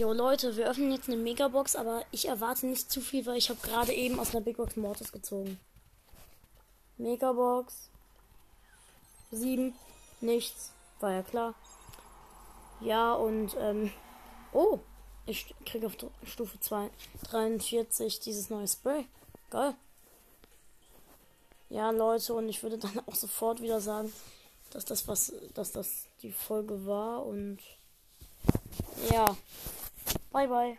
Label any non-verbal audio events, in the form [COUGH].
Jo Leute, wir öffnen jetzt eine Megabox, aber ich erwarte nicht zu viel, weil ich habe gerade eben aus einer Big Box Mortis gezogen. Megabox. 7. Nichts. War ja klar. Ja, und ähm. Oh! Ich kriege auf Stufe 2, 43 dieses neue Spray. Geil. Ja, Leute, und ich würde dann [LAUGHS] auch sofort wieder sagen, dass das was, dass das die Folge war und ja. Bye bye.